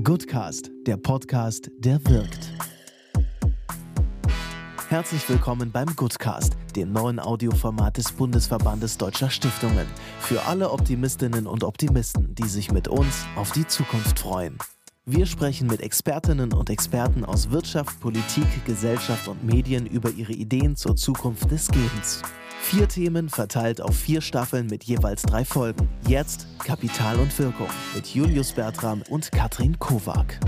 Goodcast, der Podcast, der wirkt. Herzlich willkommen beim Goodcast, dem neuen Audioformat des Bundesverbandes Deutscher Stiftungen. Für alle Optimistinnen und Optimisten, die sich mit uns auf die Zukunft freuen. Wir sprechen mit Expertinnen und Experten aus Wirtschaft, Politik, Gesellschaft und Medien über ihre Ideen zur Zukunft des Gebens. Vier Themen verteilt auf vier Staffeln mit jeweils drei Folgen. Jetzt Kapital und Wirkung mit Julius Bertram und Katrin Kowak.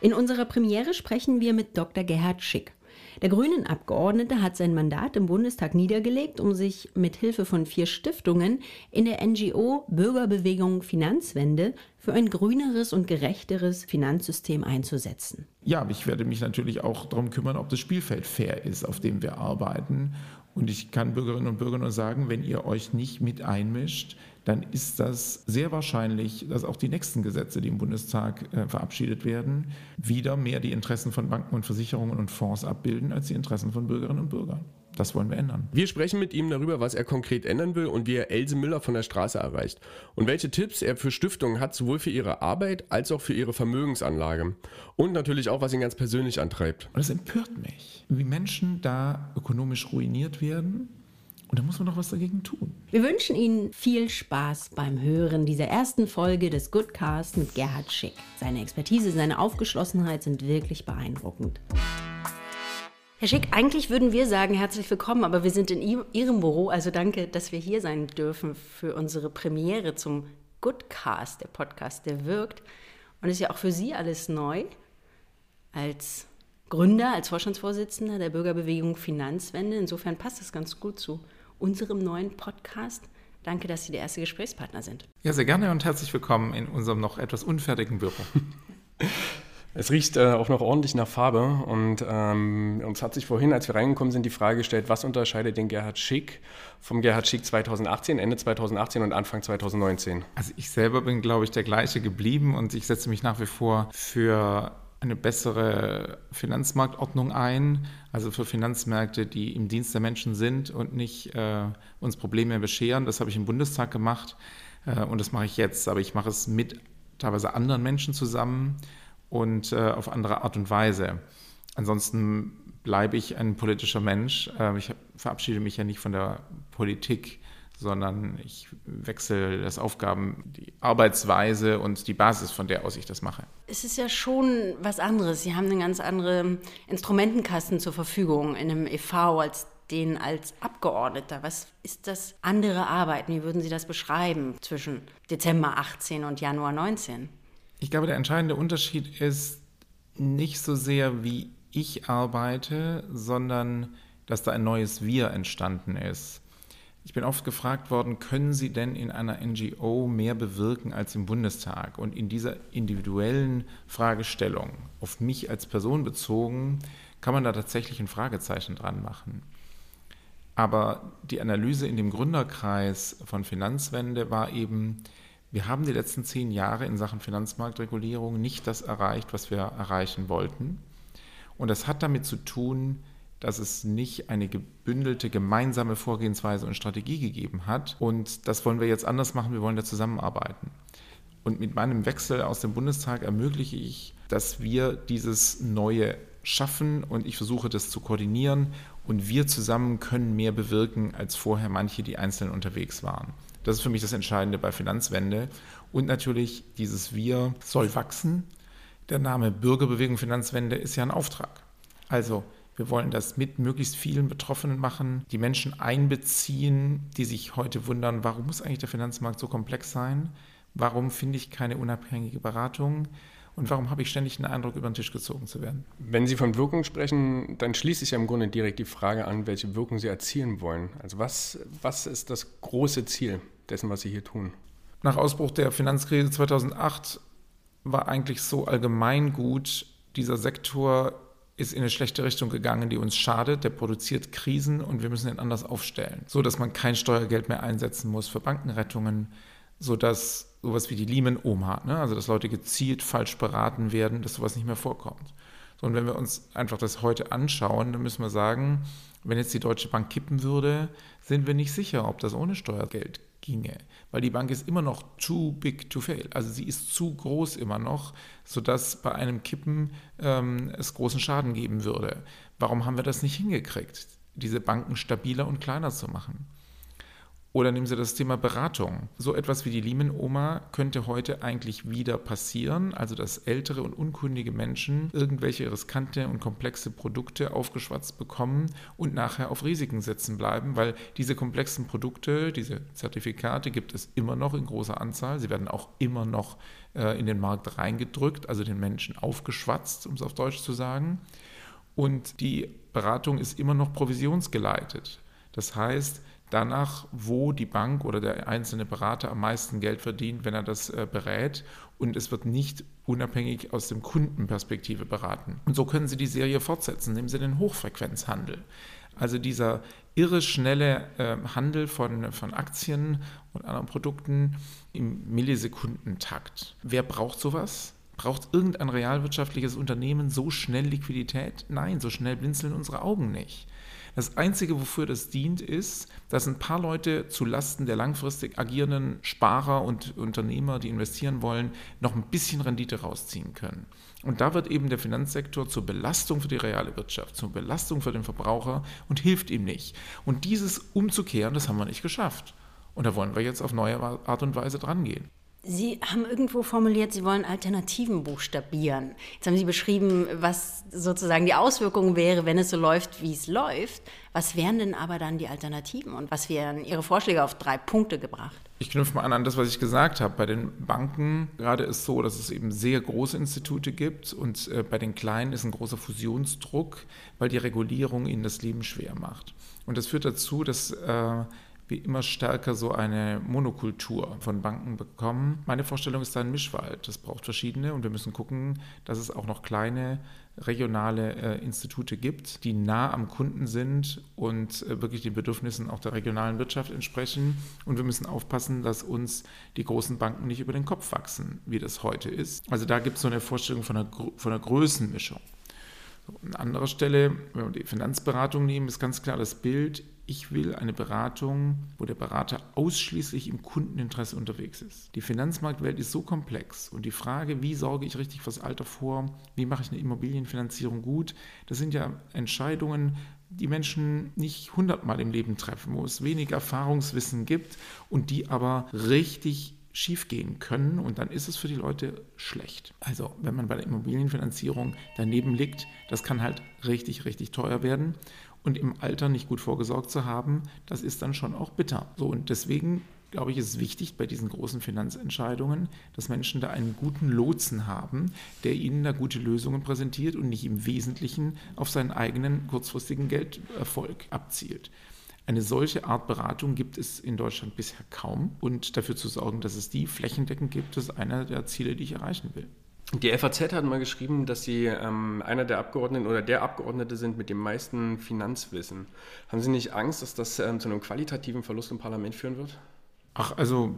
In unserer Premiere sprechen wir mit Dr. Gerhard Schick. Der grünen Abgeordnete hat sein Mandat im Bundestag niedergelegt, um sich mit Hilfe von vier Stiftungen in der NGO Bürgerbewegung Finanzwende für ein grüneres und gerechteres Finanzsystem einzusetzen. Ja, ich werde mich natürlich auch darum kümmern, ob das Spielfeld fair ist, auf dem wir arbeiten. Und ich kann Bürgerinnen und Bürgern nur sagen, wenn ihr euch nicht mit einmischt, dann ist das sehr wahrscheinlich, dass auch die nächsten Gesetze, die im Bundestag äh, verabschiedet werden, wieder mehr die Interessen von Banken und Versicherungen und Fonds abbilden als die Interessen von Bürgerinnen und Bürgern. Das wollen wir ändern. Wir sprechen mit ihm darüber, was er konkret ändern will und wie er Else Müller von der Straße erreicht. Und welche Tipps er für Stiftungen hat, sowohl für ihre Arbeit als auch für ihre Vermögensanlage. Und natürlich auch, was ihn ganz persönlich antreibt. Und es empört mich, wie Menschen da ökonomisch ruiniert werden und da muss man doch was dagegen tun. Wir wünschen Ihnen viel Spaß beim Hören dieser ersten Folge des Goodcast mit Gerhard Schick. Seine Expertise, seine Aufgeschlossenheit sind wirklich beeindruckend. Herr Schick, eigentlich würden wir sagen, herzlich willkommen, aber wir sind in Ihrem Büro, also danke, dass wir hier sein dürfen für unsere Premiere zum Goodcast, der Podcast, der wirkt. Und ist ja auch für Sie alles neu als Gründer, als Vorstandsvorsitzender der Bürgerbewegung Finanzwende. Insofern passt das ganz gut zu unserem neuen Podcast. Danke, dass Sie der erste Gesprächspartner sind. Ja, sehr gerne und herzlich willkommen in unserem noch etwas unfertigen Büro. Es riecht äh, auch noch ordentlich nach Farbe und ähm, uns hat sich vorhin, als wir reingekommen sind, die Frage gestellt, was unterscheidet den Gerhard Schick vom Gerhard Schick 2018, Ende 2018 und Anfang 2019? Also ich selber bin, glaube ich, der gleiche geblieben und ich setze mich nach wie vor für eine bessere Finanzmarktordnung ein, also für Finanzmärkte, die im Dienst der Menschen sind und nicht äh, uns Probleme bescheren. Das habe ich im Bundestag gemacht äh, und das mache ich jetzt, aber ich mache es mit teilweise anderen Menschen zusammen und äh, auf andere Art und Weise. Ansonsten bleibe ich ein politischer Mensch. Äh, ich verabschiede mich ja nicht von der Politik sondern ich wechsle das Aufgaben, die Arbeitsweise und die Basis, von der aus ich das mache. Es ist ja schon was anderes. Sie haben einen ganz anderen Instrumentenkasten zur Verfügung in einem EV als den als Abgeordneter. Was ist das andere Arbeiten? Wie würden Sie das beschreiben zwischen Dezember 18 und Januar 19? Ich glaube, der entscheidende Unterschied ist nicht so sehr, wie ich arbeite, sondern dass da ein neues Wir entstanden ist. Ich bin oft gefragt worden, können Sie denn in einer NGO mehr bewirken als im Bundestag? Und in dieser individuellen Fragestellung, auf mich als Person bezogen, kann man da tatsächlich ein Fragezeichen dran machen. Aber die Analyse in dem Gründerkreis von Finanzwende war eben, wir haben die letzten zehn Jahre in Sachen Finanzmarktregulierung nicht das erreicht, was wir erreichen wollten. Und das hat damit zu tun, dass es nicht eine gebündelte gemeinsame Vorgehensweise und Strategie gegeben hat. Und das wollen wir jetzt anders machen. Wir wollen da zusammenarbeiten. Und mit meinem Wechsel aus dem Bundestag ermögliche ich, dass wir dieses Neue schaffen und ich versuche das zu koordinieren und wir zusammen können mehr bewirken, als vorher manche, die einzeln unterwegs waren. Das ist für mich das Entscheidende bei Finanzwende. Und natürlich, dieses Wir soll wachsen. Der Name Bürgerbewegung Finanzwende ist ja ein Auftrag. Also wir wollen das mit möglichst vielen Betroffenen machen, die Menschen einbeziehen, die sich heute wundern, warum muss eigentlich der Finanzmarkt so komplex sein? Warum finde ich keine unabhängige Beratung? Und warum habe ich ständig den Eindruck, über den Tisch gezogen zu werden? Wenn Sie von Wirkung sprechen, dann schließt sich ja im Grunde direkt die Frage an, welche Wirkung Sie erzielen wollen. Also was, was ist das große Ziel dessen, was Sie hier tun? Nach Ausbruch der Finanzkrise 2008 war eigentlich so allgemein gut, dieser Sektor ist in eine schlechte Richtung gegangen, die uns schadet. Der produziert Krisen und wir müssen ihn anders aufstellen, so dass man kein Steuergeld mehr einsetzen muss für Bankenrettungen, so dass sowas wie die Lehman-Oma, ne? also dass Leute gezielt falsch beraten werden, dass sowas nicht mehr vorkommt. So, und wenn wir uns einfach das heute anschauen, dann müssen wir sagen, wenn jetzt die Deutsche Bank kippen würde, sind wir nicht sicher, ob das ohne Steuergeld ginge, weil die Bank ist immer noch too big to fail. Also sie ist zu groß immer noch, sodass bei einem Kippen ähm, es großen Schaden geben würde. Warum haben wir das nicht hingekriegt, diese Banken stabiler und kleiner zu machen? Oder nehmen Sie das Thema Beratung. So etwas wie die Lehman-Oma könnte heute eigentlich wieder passieren, also dass ältere und unkundige Menschen irgendwelche riskante und komplexe Produkte aufgeschwatzt bekommen und nachher auf Risiken sitzen bleiben, weil diese komplexen Produkte, diese Zertifikate gibt es immer noch in großer Anzahl. Sie werden auch immer noch äh, in den Markt reingedrückt, also den Menschen aufgeschwatzt, um es auf Deutsch zu sagen. Und die Beratung ist immer noch provisionsgeleitet. Das heißt, danach, wo die Bank oder der einzelne Berater am meisten Geld verdient, wenn er das äh, berät. Und es wird nicht unabhängig aus dem Kundenperspektive beraten. Und so können Sie die Serie fortsetzen. Nehmen Sie den Hochfrequenzhandel. Also dieser irre schnelle äh, Handel von, von Aktien und anderen Produkten im Millisekundentakt. Wer braucht sowas? Braucht irgendein realwirtschaftliches Unternehmen so schnell Liquidität? Nein, so schnell blinzeln unsere Augen nicht. Das Einzige, wofür das dient, ist, dass ein paar Leute zu Lasten der langfristig agierenden Sparer und Unternehmer, die investieren wollen, noch ein bisschen Rendite rausziehen können. Und da wird eben der Finanzsektor zur Belastung für die reale Wirtschaft, zur Belastung für den Verbraucher und hilft ihm nicht. Und dieses umzukehren, das haben wir nicht geschafft. Und da wollen wir jetzt auf neue Art und Weise drangehen. Sie haben irgendwo formuliert, Sie wollen Alternativen buchstabieren. Jetzt haben Sie beschrieben, was sozusagen die Auswirkung wäre, wenn es so läuft, wie es läuft. Was wären denn aber dann die Alternativen und was wären Ihre Vorschläge auf drei Punkte gebracht? Ich knüpfe mal an an das, was ich gesagt habe. Bei den Banken gerade ist es so, dass es eben sehr große Institute gibt und äh, bei den kleinen ist ein großer Fusionsdruck, weil die Regulierung ihnen das Leben schwer macht. Und das führt dazu, dass äh, wir immer stärker so eine Monokultur von Banken bekommen. Meine Vorstellung ist da ein Mischwald. Das braucht verschiedene und wir müssen gucken, dass es auch noch kleine regionale äh, Institute gibt, die nah am Kunden sind und äh, wirklich den Bedürfnissen auch der regionalen Wirtschaft entsprechen. Und wir müssen aufpassen, dass uns die großen Banken nicht über den Kopf wachsen, wie das heute ist. Also da gibt es so eine Vorstellung von einer, von einer Größenmischung. An anderer Stelle, wenn wir die Finanzberatung nehmen, ist ganz klar das Bild, ich will eine Beratung, wo der Berater ausschließlich im Kundeninteresse unterwegs ist. Die Finanzmarktwelt ist so komplex und die Frage, wie sorge ich richtig fürs Alter vor, wie mache ich eine Immobilienfinanzierung gut, das sind ja Entscheidungen, die Menschen nicht hundertmal im Leben treffen, wo es wenig Erfahrungswissen gibt und die aber richtig schiefgehen können und dann ist es für die Leute schlecht. Also wenn man bei der Immobilienfinanzierung daneben liegt, das kann halt richtig, richtig teuer werden und im Alter nicht gut vorgesorgt zu haben, das ist dann schon auch bitter. So und deswegen glaube ich, ist wichtig bei diesen großen Finanzentscheidungen, dass Menschen da einen guten Lotsen haben, der ihnen da gute Lösungen präsentiert und nicht im Wesentlichen auf seinen eigenen kurzfristigen Gelderfolg abzielt. Eine solche Art Beratung gibt es in Deutschland bisher kaum und dafür zu sorgen, dass es die flächendeckend gibt, ist einer der Ziele, die ich erreichen will. Die FAZ hat mal geschrieben, dass Sie ähm, einer der Abgeordneten oder der Abgeordnete sind mit dem meisten Finanzwissen. Haben Sie nicht Angst, dass das ähm, zu einem qualitativen Verlust im Parlament führen wird? Ach, also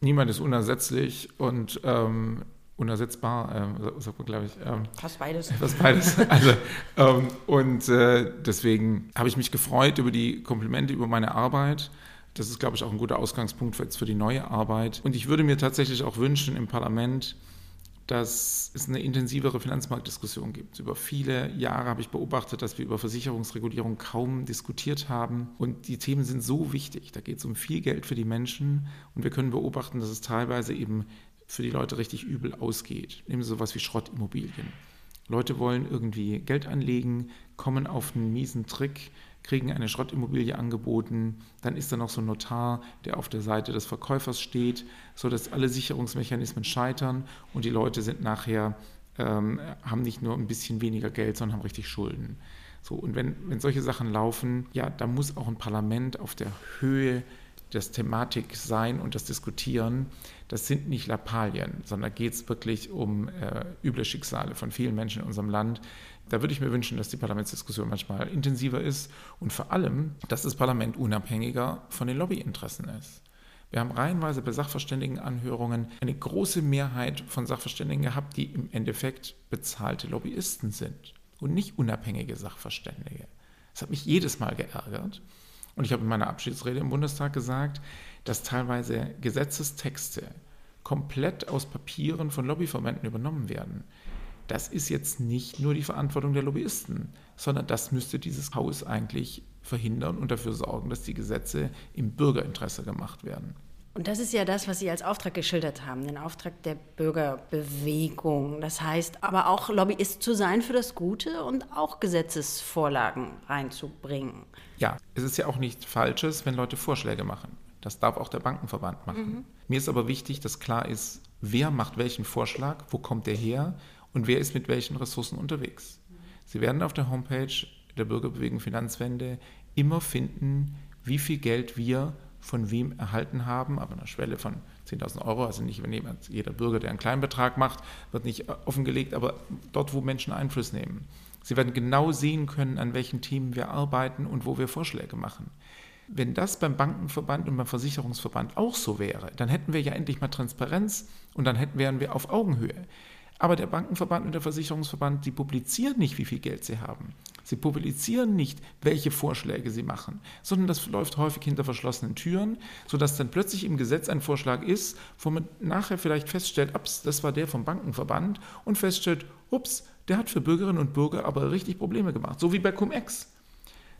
niemand ist unersetzlich und ähm, unersetzbar, äh, sagt man, glaube ich. Ähm, fast beides. Fast beides. Also, ähm, und äh, deswegen habe ich mich gefreut über die Komplimente über meine Arbeit. Das ist, glaube ich, auch ein guter Ausgangspunkt für, jetzt für die neue Arbeit. Und ich würde mir tatsächlich auch wünschen im Parlament, dass es eine intensivere Finanzmarktdiskussion gibt. Über viele Jahre habe ich beobachtet, dass wir über Versicherungsregulierung kaum diskutiert haben. Und die Themen sind so wichtig. Da geht es um viel Geld für die Menschen. Und wir können beobachten, dass es teilweise eben für die Leute richtig übel ausgeht. Nehmen Sie sowas wie Schrottimmobilien. Leute wollen irgendwie Geld anlegen, kommen auf einen miesen Trick, kriegen eine Schrottimmobilie angeboten, dann ist da noch so ein Notar, der auf der Seite des Verkäufers steht, sodass alle Sicherungsmechanismen scheitern und die Leute sind nachher, ähm, haben nicht nur ein bisschen weniger Geld, sondern haben richtig Schulden. So, und wenn, wenn solche Sachen laufen, ja, da muss auch ein Parlament auf der Höhe das Thematik sein und das Diskutieren, das sind nicht Lappalien, sondern geht es wirklich um äh, üble Schicksale von vielen Menschen in unserem Land. Da würde ich mir wünschen, dass die Parlamentsdiskussion manchmal intensiver ist und vor allem, dass das Parlament unabhängiger von den Lobbyinteressen ist. Wir haben reihenweise bei Sachverständigenanhörungen eine große Mehrheit von Sachverständigen gehabt, die im Endeffekt bezahlte Lobbyisten sind und nicht unabhängige Sachverständige. Das hat mich jedes Mal geärgert. Und ich habe in meiner Abschiedsrede im Bundestag gesagt, dass teilweise Gesetzestexte komplett aus Papieren von Lobbyverbänden übernommen werden. Das ist jetzt nicht nur die Verantwortung der Lobbyisten, sondern das müsste dieses Haus eigentlich verhindern und dafür sorgen, dass die Gesetze im Bürgerinteresse gemacht werden. Und das ist ja das, was Sie als Auftrag geschildert haben, den Auftrag der Bürgerbewegung. Das heißt aber auch Lobbyist zu sein für das Gute und auch Gesetzesvorlagen reinzubringen. Ja, es ist ja auch nichts Falsches, wenn Leute Vorschläge machen. Das darf auch der Bankenverband machen. Mhm. Mir ist aber wichtig, dass klar ist, wer macht welchen Vorschlag, wo kommt der her und wer ist mit welchen Ressourcen unterwegs. Sie werden auf der Homepage der Bürgerbewegung Finanzwende immer finden, wie viel Geld wir von wem erhalten haben, aber eine Schwelle von 10.000 Euro, also nicht jemand, jeder Bürger, der einen kleinen Betrag macht, wird nicht offengelegt, aber dort, wo Menschen Einfluss nehmen. Sie werden genau sehen können, an welchen Themen wir arbeiten und wo wir Vorschläge machen. Wenn das beim Bankenverband und beim Versicherungsverband auch so wäre, dann hätten wir ja endlich mal Transparenz und dann hätten, wären wir auf Augenhöhe. Aber der Bankenverband und der Versicherungsverband, die publizieren nicht, wie viel Geld sie haben. Sie publizieren nicht, welche Vorschläge sie machen, sondern das läuft häufig hinter verschlossenen Türen, sodass dann plötzlich im Gesetz ein Vorschlag ist, wo man nachher vielleicht feststellt, ups, das war der vom Bankenverband und feststellt, ups, der hat für Bürgerinnen und Bürger aber richtig Probleme gemacht, so wie bei Cum-Ex.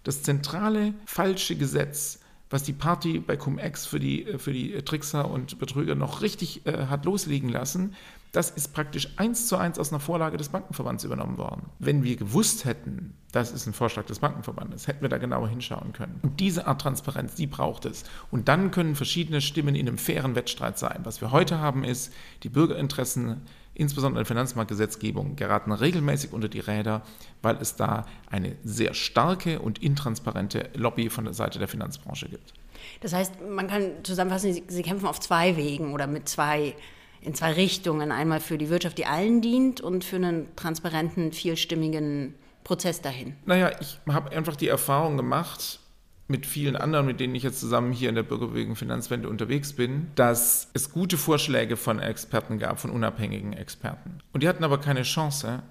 Das zentrale falsche Gesetz, was die Party bei Cum-Ex für die, für die Trickser und Betrüger noch richtig äh, hat loslegen lassen, das ist praktisch eins zu eins aus einer Vorlage des Bankenverbands übernommen worden. Wenn wir gewusst hätten, das ist ein Vorschlag des Bankenverbandes, hätten wir da genauer hinschauen können. Und diese Art Transparenz, die braucht es. Und dann können verschiedene Stimmen in einem fairen Wettstreit sein. Was wir heute haben, ist, die Bürgerinteressen, insbesondere in der Finanzmarktgesetzgebung, geraten regelmäßig unter die Räder, weil es da eine sehr starke und intransparente Lobby von der Seite der Finanzbranche gibt. Das heißt, man kann zusammenfassen, Sie, Sie kämpfen auf zwei Wegen oder mit zwei in zwei Richtungen. Einmal für die Wirtschaft, die allen dient und für einen transparenten, vielstimmigen Prozess dahin. Naja, ich habe einfach die Erfahrung gemacht, mit vielen anderen, mit denen ich jetzt zusammen hier in der Bürgerbewegung Finanzwende unterwegs bin, dass es gute Vorschläge von Experten gab, von unabhängigen Experten. Und die hatten aber keine Chance,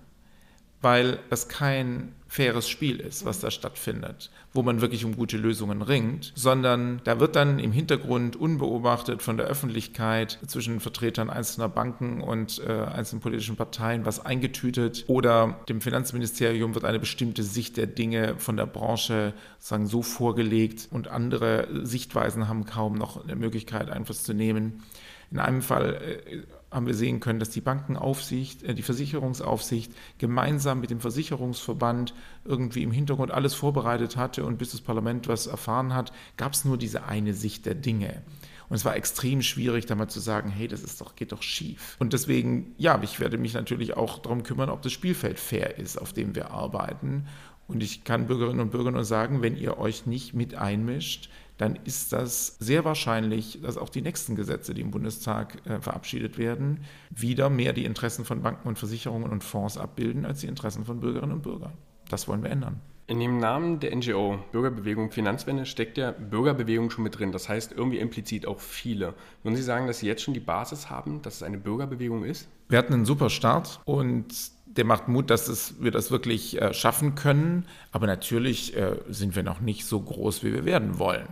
weil das kein faires Spiel ist, was da stattfindet, wo man wirklich um gute Lösungen ringt, sondern da wird dann im Hintergrund unbeobachtet von der Öffentlichkeit zwischen Vertretern einzelner Banken und äh, einzelnen politischen Parteien was eingetütet oder dem Finanzministerium wird eine bestimmte Sicht der Dinge von der Branche sagen so vorgelegt und andere Sichtweisen haben kaum noch eine Möglichkeit Einfluss zu nehmen. In einem Fall äh, haben wir sehen können, dass die Bankenaufsicht, äh, die Versicherungsaufsicht gemeinsam mit dem Versicherungsverband irgendwie im Hintergrund alles vorbereitet hatte und bis das Parlament was erfahren hat, gab es nur diese eine Sicht der Dinge. Und es war extrem schwierig, da mal zu sagen, hey, das ist doch, geht doch schief. Und deswegen, ja, ich werde mich natürlich auch darum kümmern, ob das Spielfeld fair ist, auf dem wir arbeiten. Und ich kann Bürgerinnen und Bürgern nur sagen, wenn ihr euch nicht mit einmischt, dann ist das sehr wahrscheinlich, dass auch die nächsten Gesetze, die im Bundestag äh, verabschiedet werden, wieder mehr die Interessen von Banken und Versicherungen und Fonds abbilden als die Interessen von Bürgerinnen und Bürgern. Das wollen wir ändern. In dem Namen der NGO Bürgerbewegung Finanzwende steckt ja Bürgerbewegung schon mit drin. Das heißt irgendwie implizit auch viele. Würden Sie sagen, dass Sie jetzt schon die Basis haben, dass es eine Bürgerbewegung ist? Wir hatten einen super Start und der macht Mut, dass es, wir das wirklich äh, schaffen können. Aber natürlich äh, sind wir noch nicht so groß, wie wir werden wollen.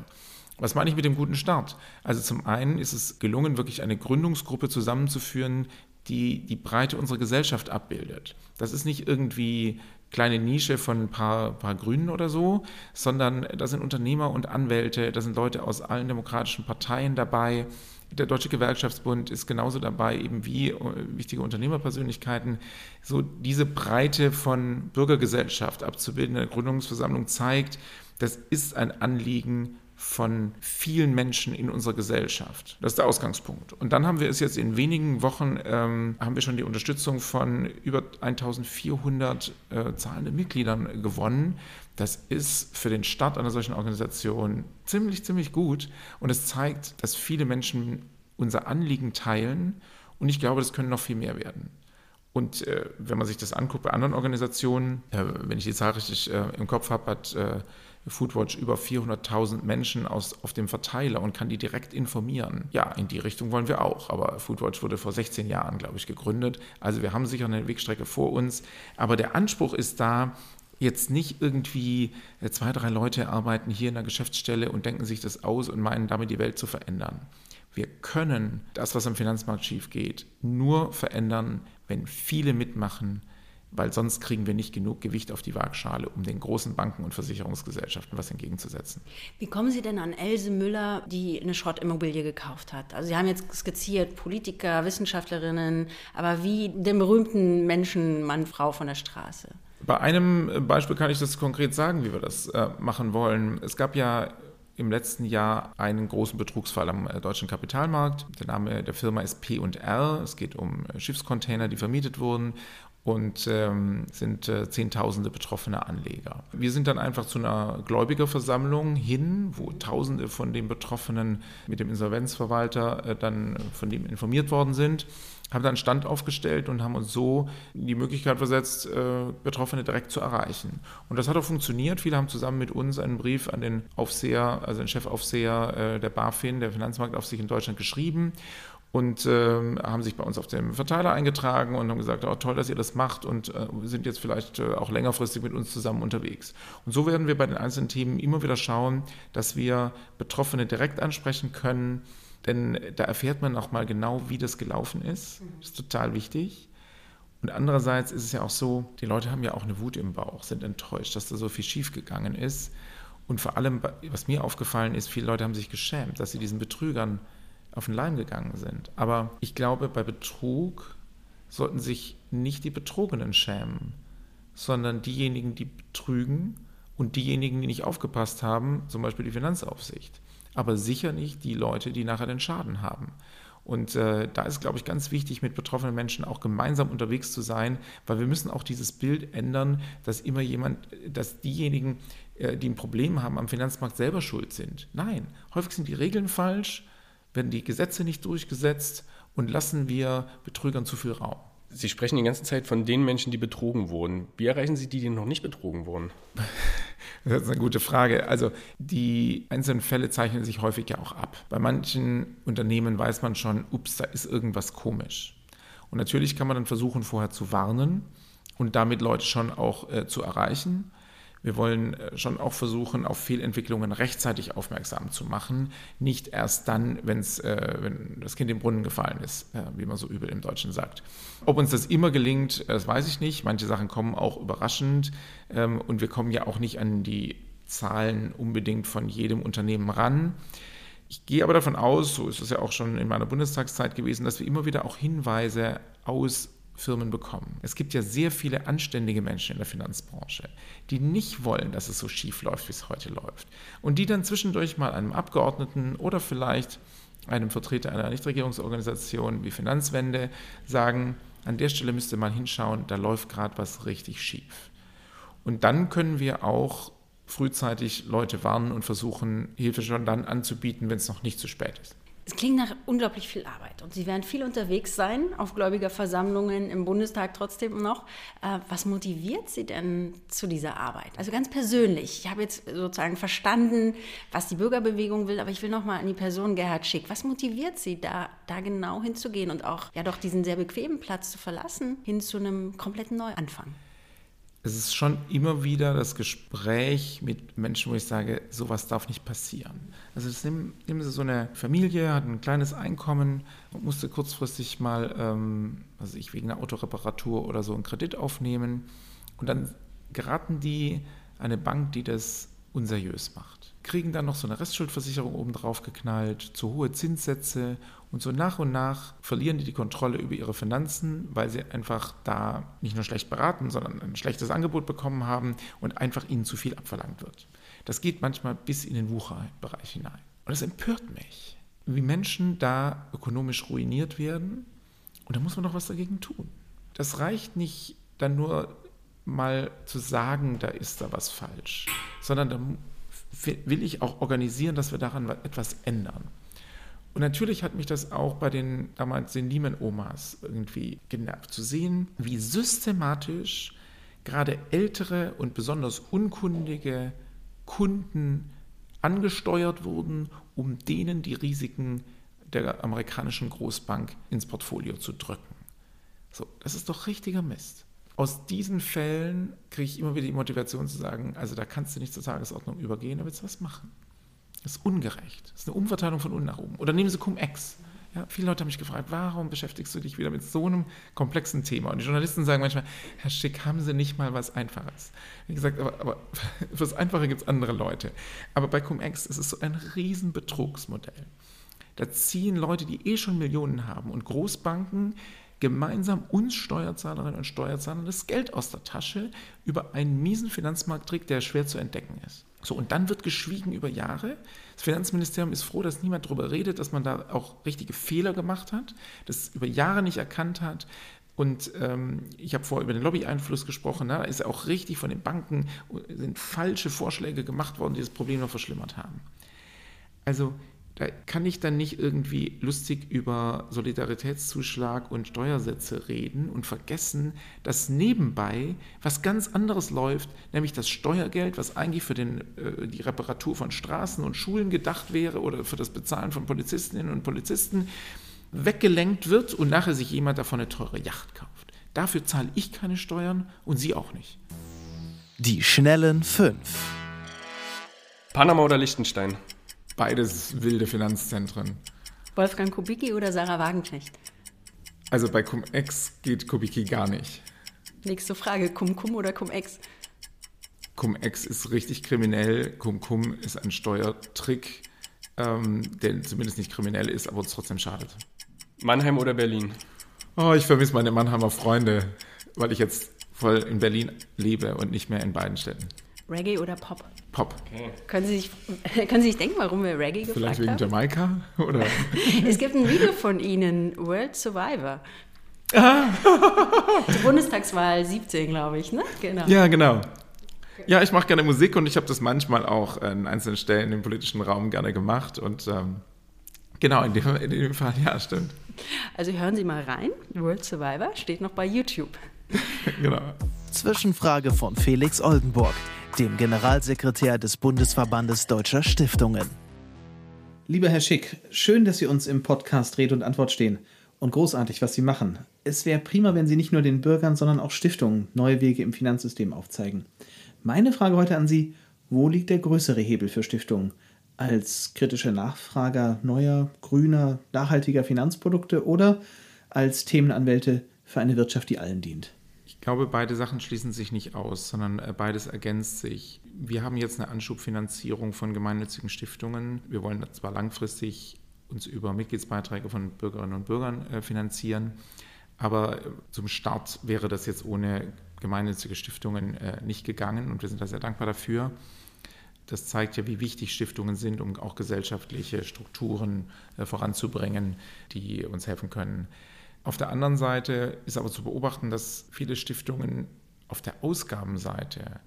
Was meine ich mit dem guten Start? Also zum einen ist es gelungen, wirklich eine Gründungsgruppe zusammenzuführen, die die Breite unserer Gesellschaft abbildet. Das ist nicht irgendwie kleine Nische von ein paar, paar Grünen oder so, sondern da sind Unternehmer und Anwälte, da sind Leute aus allen demokratischen Parteien dabei. Der Deutsche Gewerkschaftsbund ist genauso dabei, eben wie äh, wichtige Unternehmerpersönlichkeiten. So diese Breite von Bürgergesellschaft abzubilden in der Gründungsversammlung zeigt, das ist ein Anliegen von vielen Menschen in unserer Gesellschaft. Das ist der Ausgangspunkt. Und dann haben wir es jetzt in wenigen Wochen, ähm, haben wir schon die Unterstützung von über 1400 äh, zahlenden Mitgliedern gewonnen. Das ist für den Start einer solchen Organisation ziemlich, ziemlich gut. Und es zeigt, dass viele Menschen unser Anliegen teilen. Und ich glaube, das können noch viel mehr werden. Und äh, wenn man sich das anguckt bei anderen Organisationen, äh, wenn ich die Zahl richtig äh, im Kopf habe, hat äh, Foodwatch über 400.000 Menschen aus, auf dem Verteiler und kann die direkt informieren. Ja, in die Richtung wollen wir auch. Aber Foodwatch wurde vor 16 Jahren, glaube ich, gegründet. Also wir haben sicher eine Wegstrecke vor uns. Aber der Anspruch ist da, jetzt nicht irgendwie äh, zwei, drei Leute arbeiten hier in der Geschäftsstelle und denken sich das aus und meinen damit die Welt zu verändern. Wir können das, was am Finanzmarkt schief geht, nur verändern, wenn viele mitmachen, weil sonst kriegen wir nicht genug Gewicht auf die Waagschale, um den großen Banken und Versicherungsgesellschaften was entgegenzusetzen. Wie kommen Sie denn an Else Müller, die eine Schrottimmobilie gekauft hat? Also Sie haben jetzt skizziert Politiker, Wissenschaftlerinnen, aber wie den berühmten Menschen, Mann, Frau von der Straße? Bei einem Beispiel kann ich das konkret sagen, wie wir das äh, machen wollen. Es gab ja im letzten Jahr einen großen Betrugsfall am äh, deutschen Kapitalmarkt. Der Name der Firma ist P&R. Es geht um äh, Schiffscontainer, die vermietet wurden und ähm, sind äh, Zehntausende betroffene Anleger. Wir sind dann einfach zu einer Gläubigerversammlung hin, wo Tausende von den Betroffenen mit dem Insolvenzverwalter äh, dann von dem informiert worden sind, haben dann Stand aufgestellt und haben uns so die Möglichkeit versetzt, äh, Betroffene direkt zu erreichen. Und das hat auch funktioniert. Viele haben zusammen mit uns einen Brief an den Aufseher, also den Chefaufseher äh, der BaFin, der Finanzmarktaufsicht in Deutschland, geschrieben und äh, haben sich bei uns auf dem Verteiler eingetragen und haben gesagt, oh, toll, dass ihr das macht und äh, sind jetzt vielleicht äh, auch längerfristig mit uns zusammen unterwegs. Und so werden wir bei den einzelnen Themen immer wieder schauen, dass wir Betroffene direkt ansprechen können, denn da erfährt man auch mal genau, wie das gelaufen ist. Das ist total wichtig. Und andererseits ist es ja auch so, die Leute haben ja auch eine Wut im Bauch, sind enttäuscht, dass da so viel schiefgegangen ist. Und vor allem, was mir aufgefallen ist, viele Leute haben sich geschämt, dass sie diesen Betrügern auf den Leim gegangen sind. Aber ich glaube, bei Betrug sollten sich nicht die Betrogenen schämen, sondern diejenigen, die betrügen und diejenigen, die nicht aufgepasst haben, zum Beispiel die Finanzaufsicht. Aber sicher nicht die Leute, die nachher den Schaden haben. Und äh, da ist, glaube ich, ganz wichtig, mit betroffenen Menschen auch gemeinsam unterwegs zu sein, weil wir müssen auch dieses Bild ändern, dass immer jemand, dass diejenigen, äh, die ein Problem haben, am Finanzmarkt selber schuld sind. Nein, häufig sind die Regeln falsch werden die Gesetze nicht durchgesetzt und lassen wir Betrügern zu viel Raum. Sie sprechen die ganze Zeit von den Menschen, die betrogen wurden. Wie erreichen Sie die, die noch nicht betrogen wurden? Das ist eine gute Frage. Also die einzelnen Fälle zeichnen sich häufig ja auch ab. Bei manchen Unternehmen weiß man schon, ups, da ist irgendwas komisch. Und natürlich kann man dann versuchen, vorher zu warnen und damit Leute schon auch äh, zu erreichen. Wir wollen äh, schon auch versuchen, auf Fehlentwicklungen rechtzeitig aufmerksam zu machen, nicht erst dann, wenn's, äh, wenn das Kind im Brunnen gefallen ist, äh, wie man so übel im Deutschen sagt. Ob uns das immer gelingt, das weiß ich nicht. Manche Sachen kommen auch überraschend ähm, und wir kommen ja auch nicht an die Zahlen unbedingt von jedem Unternehmen ran. Ich gehe aber davon aus, so ist es ja auch schon in meiner Bundestagszeit gewesen, dass wir immer wieder auch Hinweise aus Firmen bekommen. Es gibt ja sehr viele anständige Menschen in der Finanzbranche, die nicht wollen, dass es so schief läuft, wie es heute läuft. Und die dann zwischendurch mal einem Abgeordneten oder vielleicht einem Vertreter einer Nichtregierungsorganisation wie Finanzwende sagen, an der Stelle müsste man hinschauen, da läuft gerade was richtig schief. Und dann können wir auch frühzeitig Leute warnen und versuchen, Hilfe schon dann anzubieten, wenn es noch nicht zu spät ist. Es klingt nach unglaublich viel Arbeit und Sie werden viel unterwegs sein auf Gläubigerversammlungen im Bundestag trotzdem noch. Äh, was motiviert Sie denn zu dieser Arbeit? Also ganz persönlich. Ich habe jetzt sozusagen verstanden, was die Bürgerbewegung will, aber ich will noch mal an die Person Gerhard Schick. Was motiviert Sie da, da genau hinzugehen und auch ja doch diesen sehr bequemen Platz zu verlassen hin zu einem kompletten Neuanfang? Es ist schon immer wieder das Gespräch mit Menschen, wo ich sage, sowas darf nicht passieren. Also das nehmen, nehmen Sie so eine Familie, hat ein kleines Einkommen und musste kurzfristig mal, ähm, also ich wegen einer Autoreparatur oder so einen Kredit aufnehmen und dann geraten die eine Bank, die das unseriös macht. Kriegen dann noch so eine Restschuldversicherung obendrauf geknallt, zu hohe Zinssätze und so nach und nach verlieren die die Kontrolle über ihre Finanzen, weil sie einfach da nicht nur schlecht beraten, sondern ein schlechtes Angebot bekommen haben und einfach ihnen zu viel abverlangt wird. Das geht manchmal bis in den Wucherbereich hinein. Und das empört mich, wie Menschen da ökonomisch ruiniert werden. Und da muss man doch was dagegen tun. Das reicht nicht dann nur mal zu sagen, da ist da was falsch, sondern da will ich auch organisieren, dass wir daran etwas ändern. Und natürlich hat mich das auch bei den damals den Lehman-Omas irgendwie genervt, zu sehen, wie systematisch gerade ältere und besonders unkundige Kunden angesteuert wurden, um denen die Risiken der amerikanischen Großbank ins Portfolio zu drücken. So, das ist doch richtiger Mist. Aus diesen Fällen kriege ich immer wieder die Motivation zu sagen, also da kannst du nicht zur Tagesordnung übergehen, da willst du was machen. Das ist ungerecht. Das ist eine Umverteilung von unten nach oben. Oder nehmen Sie Cum-Ex. Ja, viele Leute haben mich gefragt, warum beschäftigst du dich wieder mit so einem komplexen Thema? Und die Journalisten sagen manchmal, Herr Schick, haben Sie nicht mal was Einfaches? Wie gesagt, aber, aber für das Einfache gibt es andere Leute. Aber bei Cum-Ex ist es so ein Riesenbetrugsmodell. Da ziehen Leute, die eh schon Millionen haben und Großbanken gemeinsam uns Steuerzahlerinnen und Steuerzahler das Geld aus der Tasche über einen miesen Finanzmarkttrick, der schwer zu entdecken ist. So, und dann wird geschwiegen über Jahre. Das Finanzministerium ist froh, dass niemand darüber redet, dass man da auch richtige Fehler gemacht hat, das über Jahre nicht erkannt hat. Und ähm, ich habe vorher über den Lobby-Einfluss gesprochen. Ne? Da ist ja auch richtig von den Banken sind falsche Vorschläge gemacht worden, die das Problem noch verschlimmert haben. Also da kann ich dann nicht irgendwie lustig über Solidaritätszuschlag und Steuersätze reden und vergessen, dass nebenbei was ganz anderes läuft, nämlich das Steuergeld, was eigentlich für den, äh, die Reparatur von Straßen und Schulen gedacht wäre oder für das Bezahlen von Polizistinnen und Polizisten, weggelenkt wird und nachher sich jemand davon eine teure Yacht kauft. Dafür zahle ich keine Steuern und Sie auch nicht. Die schnellen fünf. Panama oder Liechtenstein? Beides wilde Finanzzentren. Wolfgang Kubicki oder Sarah Wagenknecht? Also bei Cum-Ex geht Kubicki gar nicht. Nächste Frage, Cum-Cum oder Cum-Ex? Cum-Ex ist richtig kriminell, Cum-Cum ist ein Steuertrick, ähm, der zumindest nicht kriminell ist, aber uns trotzdem schadet. Mannheim oder Berlin? Oh, ich vermisse meine Mannheimer Freunde, weil ich jetzt voll in Berlin lebe und nicht mehr in beiden Städten. Reggae oder Pop? Pop. Okay. Können, Sie sich, können Sie sich denken, warum wir Reggae gefragt Vielleicht wegen haben? Jamaika? Oder? es gibt ein Video von Ihnen, World Survivor. Die Bundestagswahl 17, glaube ich, ne? Genau. Ja, genau. Ja, ich mache gerne Musik und ich habe das manchmal auch an einzelnen Stellen im politischen Raum gerne gemacht. Und ähm, genau, in dem, in dem Fall, ja, stimmt. Also hören Sie mal rein. World Survivor steht noch bei YouTube. genau. Zwischenfrage von Felix Oldenburg dem Generalsekretär des Bundesverbandes Deutscher Stiftungen. Lieber Herr Schick, schön, dass Sie uns im Podcast Rede und Antwort stehen und großartig, was Sie machen. Es wäre prima, wenn Sie nicht nur den Bürgern, sondern auch Stiftungen neue Wege im Finanzsystem aufzeigen. Meine Frage heute an Sie, wo liegt der größere Hebel für Stiftungen? Als kritische Nachfrager neuer, grüner, nachhaltiger Finanzprodukte oder als Themenanwälte für eine Wirtschaft, die allen dient? Glaube, beide Sachen schließen sich nicht aus, sondern äh, beides ergänzt sich. Wir haben jetzt eine Anschubfinanzierung von gemeinnützigen Stiftungen. Wir wollen zwar langfristig uns über Mitgliedsbeiträge von Bürgerinnen und Bürgern äh, finanzieren, aber äh, zum Start wäre das jetzt ohne gemeinnützige Stiftungen nicht gegangen und wir sind da sehr dankbar dafür. Das zeigt ja, wie wichtig Stiftungen sind, um auch gesellschaftliche Strukturen voranzubringen, die uns helfen können, auf der anderen Seite ist aber zu beobachten, dass viele Stiftungen auf der Ausgabenseite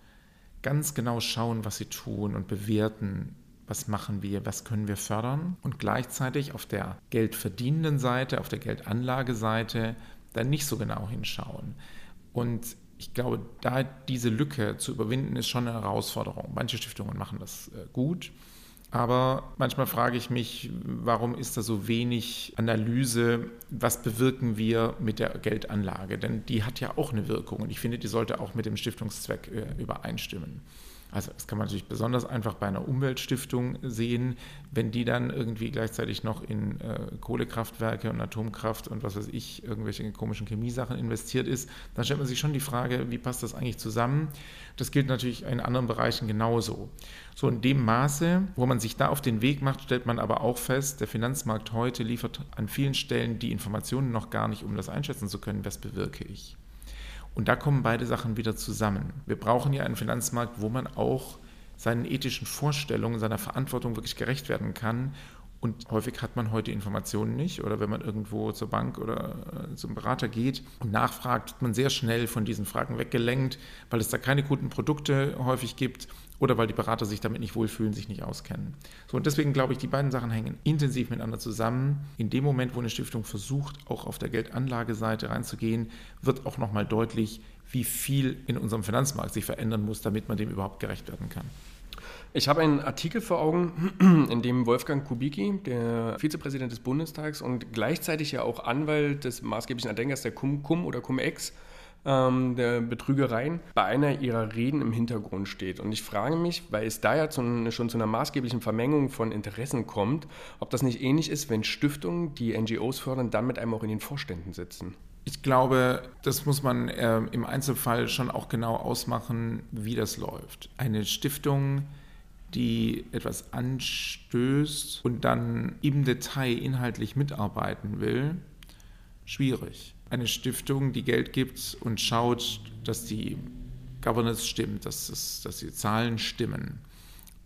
ganz genau schauen, was sie tun und bewerten, was machen wir, was können wir fördern und gleichzeitig auf der geldverdienenden Seite, auf der Geldanlageseite dann nicht so genau hinschauen. Und ich glaube, da diese Lücke zu überwinden, ist schon eine Herausforderung. Manche Stiftungen machen das äh, gut, aber manchmal frage ich mich, warum ist da so wenig Analyse, was bewirken wir mit der Geldanlage? Denn die hat ja auch eine Wirkung und ich finde, die sollte auch mit dem Stiftungszweck äh, übereinstimmen. Also das kann man natürlich besonders einfach bei einer Umweltstiftung sehen, wenn die dann irgendwie gleichzeitig noch in äh, Kohlekraftwerke und Atomkraft und was weiß ich, irgendwelche komischen Chemiesachen investiert ist, dann stellt man sich schon die Frage, wie passt das eigentlich zusammen? Das gilt natürlich in anderen Bereichen genauso. So in dem Maße, wo man sich da auf den Weg macht, stellt man aber auch fest, der Finanzmarkt heute liefert an vielen Stellen die Informationen noch gar nicht, um das einschätzen zu können, was bewirke ich. Und da kommen beide Sachen wieder zusammen. Wir brauchen ja einen Finanzmarkt, wo man auch seinen ethischen Vorstellungen, seiner Verantwortung wirklich gerecht werden kann. Und häufig hat man heute Informationen nicht. Oder wenn man irgendwo zur Bank oder äh, zum Berater geht und nachfragt, wird man sehr schnell von diesen Fragen weggelenkt, weil es da keine guten Produkte häufig gibt oder weil die Berater sich damit nicht wohlfühlen, sich nicht auskennen. So, und deswegen glaube ich, die beiden Sachen hängen intensiv miteinander zusammen. In dem Moment, wo eine Stiftung versucht, auch auf der Geldanlageseite reinzugehen, wird auch nochmal deutlich, wie viel in unserem Finanzmarkt sich verändern muss, damit man dem überhaupt gerecht werden kann. Ich habe einen Artikel vor Augen, in dem Wolfgang Kubicki, der Vizepräsident des Bundestags und gleichzeitig ja auch Anwalt des maßgeblichen Erdenkers der Cum-Cum oder Cum-Ex, ähm, der Betrügereien bei einer ihrer Reden im Hintergrund steht. Und ich frage mich, weil es da ja zu, schon zu einer maßgeblichen Vermengung von Interessen kommt, ob das nicht ähnlich ist, wenn Stiftungen, die NGOs fördern, dann mit einem auch in den Vorständen sitzen. Ich glaube, das muss man äh, im Einzelfall schon auch genau ausmachen, wie das läuft. Eine Stiftung, die etwas anstößt und dann im Detail inhaltlich mitarbeiten will, schwierig. Eine Stiftung, die Geld gibt und schaut, dass die Governance stimmt, dass, es, dass die Zahlen stimmen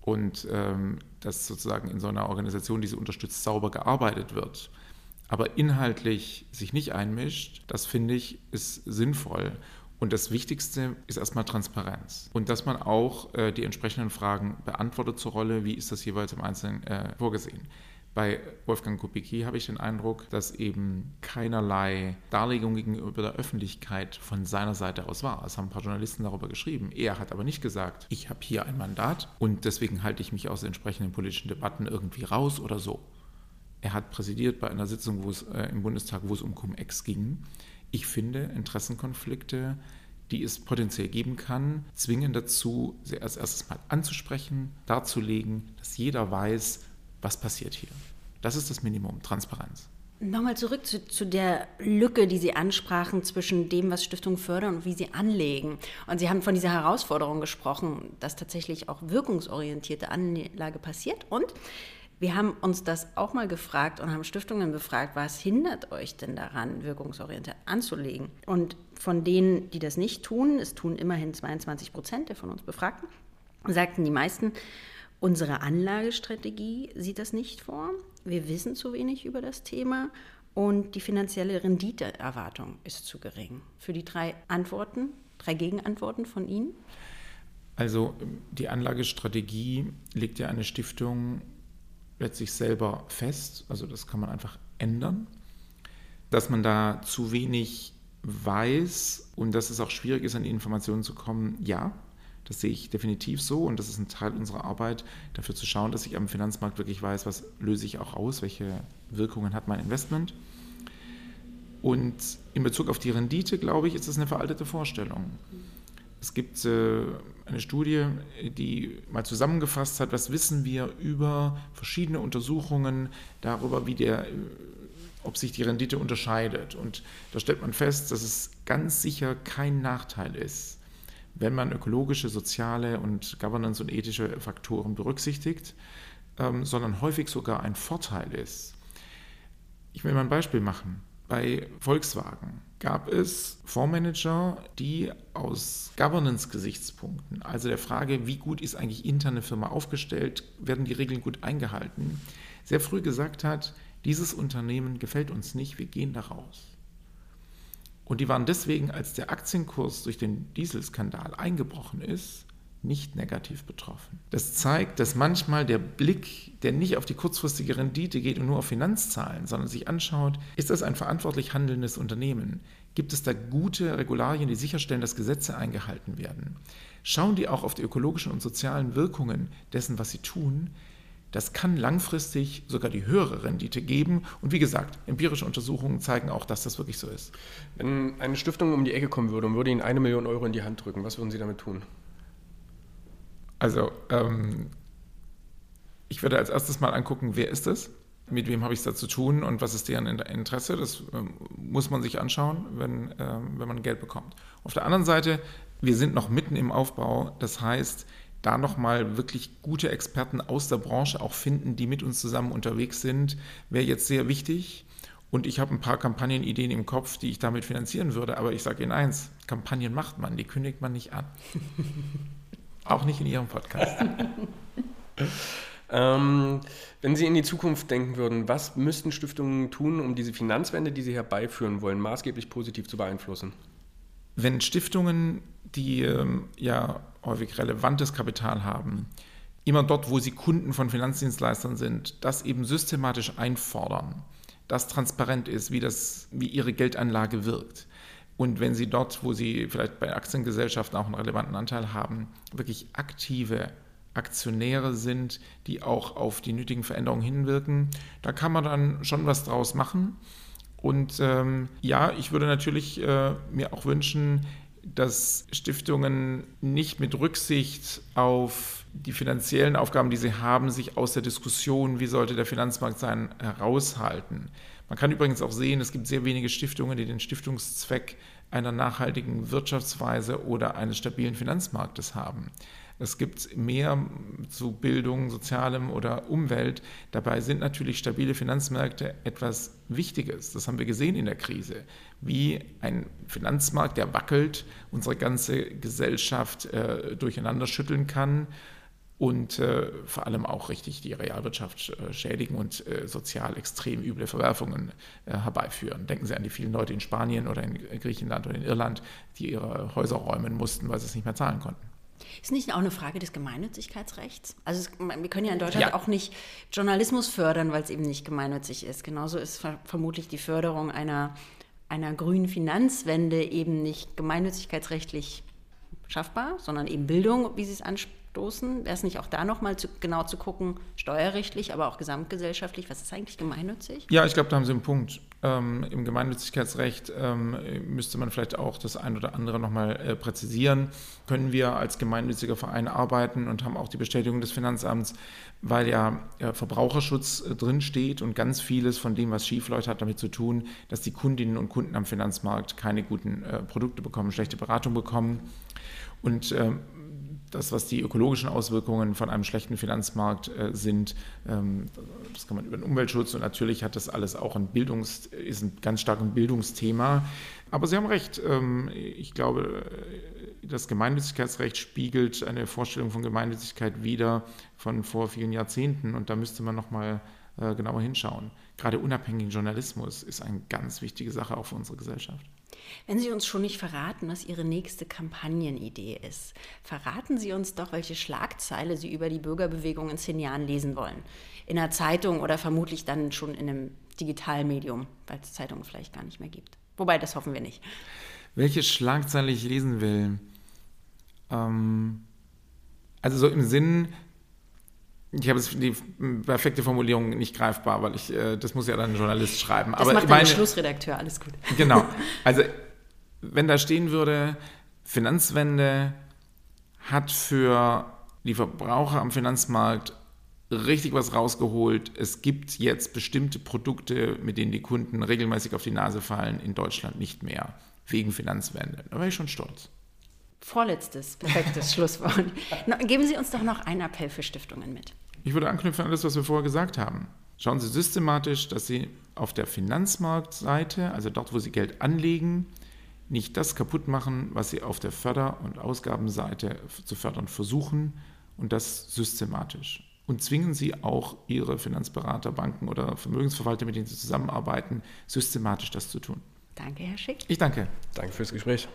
und ähm, dass sozusagen in so einer Organisation, die sie unterstützt, sauber gearbeitet wird, aber inhaltlich sich nicht einmischt, das finde ich, ist sinnvoll. Und das Wichtigste ist erstmal Transparenz. Und dass man auch äh, die entsprechenden Fragen beantwortet zur Rolle, wie ist das jeweils im Einzelnen äh, vorgesehen. Bei Wolfgang Kubicki habe ich den Eindruck, dass eben keinerlei Darlegung gegenüber der Öffentlichkeit von seiner Seite aus war. Es haben ein paar Journalisten darüber geschrieben. Er hat aber nicht gesagt, ich habe hier ein Mandat und deswegen halte ich mich aus entsprechenden politischen Debatten irgendwie raus oder so. Er hat präsidiert bei einer Sitzung wo es, äh, im Bundestag, wo es um Cum-Ex ging. Ich finde Interessenkonflikte, die es potenziell geben kann, zwingen dazu, sie als erstes mal anzusprechen, darzulegen, dass jeder weiß, was passiert hier. Das ist das Minimum, Transparenz. Nochmal zurück zu, zu, der Lücke, die Sie ansprachen zwischen dem, was Stiftungen fördern und wie sie anlegen. Und Sie haben von dieser Herausforderung gesprochen, dass tatsächlich auch wirkungsorientierte Anlage passiert. Und wir haben uns das auch mal gefragt und haben Stiftungen befragt, was hindert euch denn daran, wirkungsorientiert anzulegen? Und von denen, die das nicht tun, es tun immerhin 22 Prozent der von uns Befragten, sagten die meisten, Unsere Anlagestrategie sieht das nicht vor. Wir wissen zu wenig über das Thema und die finanzielle Renditeerwartung ist zu gering. Für die drei Antworten, drei Gegenantworten von Ihnen? Also die Anlagestrategie legt ja eine Stiftung letztlich selber fest. Also das kann man einfach ändern. Dass man da zu wenig weiß und dass es auch schwierig ist, an die Informationen zu kommen, ja, das sehe ich definitiv so und das ist ein Teil unserer Arbeit, dafür zu schauen, dass ich am Finanzmarkt wirklich weiß, was löse ich auch aus, welche Wirkungen hat mein Investment. Und in Bezug auf die Rendite, glaube ich, ist das eine veraltete Vorstellung. Es gibt äh, eine Studie, die mal zusammengefasst hat, was wissen wir über verschiedene Untersuchungen darüber, wie der, ob sich die Rendite unterscheidet. Und da stellt man fest, dass es ganz sicher kein Nachteil ist, wenn man ökologische, soziale und Governance und ethische Faktoren berücksichtigt, ähm, sondern häufig sogar ein Vorteil ist. Ich will mal ein Beispiel machen. Bei Volkswagen gab es Fondsmanager, die aus Governance-Gesichtspunkten, also der Frage, wie gut ist eigentlich interne Firma aufgestellt, werden die Regeln gut eingehalten, sehr früh gesagt hat, dieses Unternehmen gefällt uns nicht, wir gehen da raus. Und die waren deswegen, als der Aktienkurs durch den Dieselskandal eingebrochen ist, nicht negativ betroffen. Das zeigt, dass manchmal der Blick, der nicht auf die kurzfristige Rendite geht und nur auf Finanzzahlen, sondern sich anschaut, ist das ein verantwortlich handelndes Unternehmen? Gibt es da gute Regularien, die sicherstellen, dass Gesetze eingehalten werden? Schauen die auch auf die ökologischen und sozialen Wirkungen dessen, was sie tun? Das kann langfristig sogar die höhere Rendite geben. Und wie gesagt, empirische Untersuchungen zeigen auch, dass das wirklich so ist. Wenn eine Stiftung um die Ecke kommen würde und würde Ihnen eine Million Euro in die Hand drücken, was würden Sie damit tun? Also, ähm, ich würde als erstes mal angucken, wer ist es? Mit wem habe ich es da zu tun und was ist deren Interesse? Das ähm, muss man sich anschauen, wenn, ähm, wenn man Geld bekommt. Auf der anderen Seite, wir sind noch mitten im Aufbau. Das heißt, da nochmal wirklich gute Experten aus der Branche auch finden, die mit uns zusammen unterwegs sind, wäre jetzt sehr wichtig. Und ich habe ein paar Kampagnenideen im Kopf, die ich damit finanzieren würde. Aber ich sage Ihnen eins, Kampagnen macht man, die kündigt man nicht an. auch nicht in Ihrem Podcast. ähm, wenn Sie in die Zukunft denken würden, was müssten Stiftungen tun, um diese Finanzwende, die sie herbeiführen wollen, maßgeblich positiv zu beeinflussen? Wenn Stiftungen, die ähm, ja häufig relevantes Kapital haben, immer dort, wo sie Kunden von Finanzdienstleistern sind, das eben systematisch einfordern, dass transparent ist, wie, das, wie ihre Geldanlage wirkt. Und wenn sie dort, wo sie vielleicht bei Aktiengesellschaften auch einen relevanten Anteil haben, wirklich aktive Aktionäre sind, die auch auf die nötigen Veränderungen hinwirken, da kann man dann schon was draus machen. Und ähm, ja, ich würde natürlich äh, mir auch wünschen, dass Stiftungen nicht mit Rücksicht auf die finanziellen Aufgaben, die sie haben, sich aus der Diskussion, wie sollte der Finanzmarkt sein, heraushalten. Man kann übrigens auch sehen, es gibt sehr wenige Stiftungen, die den Stiftungszweck einer nachhaltigen Wirtschaftsweise oder eines stabilen Finanzmarktes haben. Es gibt mehr zu Bildung, Sozialem oder Umwelt. Dabei sind natürlich stabile Finanzmärkte etwas Wichtiges. Das haben wir gesehen in der Krise, wie ein Finanzmarkt, der wackelt, unsere ganze Gesellschaft äh, durcheinander schütteln kann und äh, vor allem auch richtig die Realwirtschaft äh, schädigen und äh, sozial extrem üble Verwerfungen äh, herbeiführen. Denken Sie an die vielen Leute in Spanien oder in Griechenland oder in Irland, die ihre Häuser räumen mussten, weil sie es nicht mehr zahlen konnten. Ist nicht auch eine Frage des Gemeinnützigkeitsrechts? Also es, wir können ja in Deutschland ja. auch nicht Journalismus fördern, weil es eben nicht gemeinnützig ist. Genauso ist ver vermutlich die Förderung einer, einer grünen Finanzwende eben nicht gemeinnützigkeitsrechtlich schaffbar, sondern eben Bildung, wie Sie es ansprechen stoßen? Wäre es nicht auch da nochmal zu, genau zu gucken, steuerrechtlich, aber auch gesamtgesellschaftlich, was ist eigentlich gemeinnützig? Ja, ich glaube, da haben Sie einen Punkt. Ähm, Im Gemeinnützigkeitsrecht ähm, müsste man vielleicht auch das ein oder andere nochmal äh, präzisieren. Können wir als gemeinnütziger Verein arbeiten und haben auch die Bestätigung des Finanzamts, weil ja äh, Verbraucherschutz äh, drinsteht und ganz vieles von dem, was schiefläuft, hat damit zu tun, dass die Kundinnen und Kunden am Finanzmarkt keine guten äh, Produkte bekommen, schlechte Beratung bekommen. Und ähm, das, was die ökologischen Auswirkungen von einem schlechten Finanzmarkt äh, sind, ähm, das kann man über den Umweltschutz und natürlich hat das alles auch ein Bildungs, ist ein ganz stark ein Bildungsthema. Aber Sie haben recht, ähm, ich glaube, äh, das Gemeinnützigkeitsrecht spiegelt eine Vorstellung von Gemeinnützigkeit wider von vor vielen Jahrzehnten und da müsste man nochmal äh, genauer hinschauen. Gerade unabhängigen Journalismus ist eine ganz wichtige Sache auch für unsere Gesellschaft. Wenn Sie uns schon nicht verraten, was Ihre nächste Kampagnenidee ist, verraten Sie uns doch, welche Schlagzeile Sie über die Bürgerbewegung in zehn Jahren lesen wollen. In einer Zeitung oder vermutlich dann schon in einem Digitalmedium, weil es Zeitungen vielleicht gar nicht mehr gibt. Wobei, das hoffen wir nicht. Welche Schlagzeile ich lesen will? Ähm, also so im Sinn, ich habe die perfekte Formulierung nicht greifbar, weil ich, äh, das muss ja dann ein Journalist schreiben. Das Aber macht meine, der Schlussredakteur, alles gut. Genau. Also, wenn da stehen würde, Finanzwende hat für die Verbraucher am Finanzmarkt richtig was rausgeholt. Es gibt jetzt bestimmte Produkte, mit denen die Kunden regelmäßig auf die Nase fallen, in Deutschland nicht mehr, wegen Finanzwende. Da wäre ich schon stolz. Vorletztes, perfektes Schlusswort. Geben Sie uns doch noch einen Appell für Stiftungen mit. Ich würde anknüpfen an alles, was wir vorher gesagt haben. Schauen Sie systematisch, dass Sie auf der Finanzmarktseite, also dort, wo Sie Geld anlegen, nicht das kaputt machen, was Sie auf der Förder- und Ausgabenseite zu fördern versuchen und das systematisch. Und zwingen Sie auch Ihre Finanzberater, Banken oder Vermögensverwalter, mit denen Sie zusammenarbeiten, systematisch das zu tun. Danke, Herr Schick. Ich danke. Danke fürs Gespräch.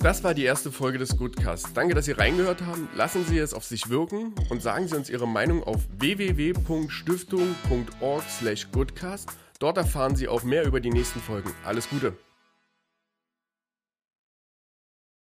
Das war die erste Folge des Goodcasts. Danke, dass Sie reingehört haben. Lassen Sie es auf sich wirken und sagen Sie uns Ihre Meinung auf www.stiftung.org/goodcast. Dort erfahren Sie auch mehr über die nächsten Folgen. Alles Gute!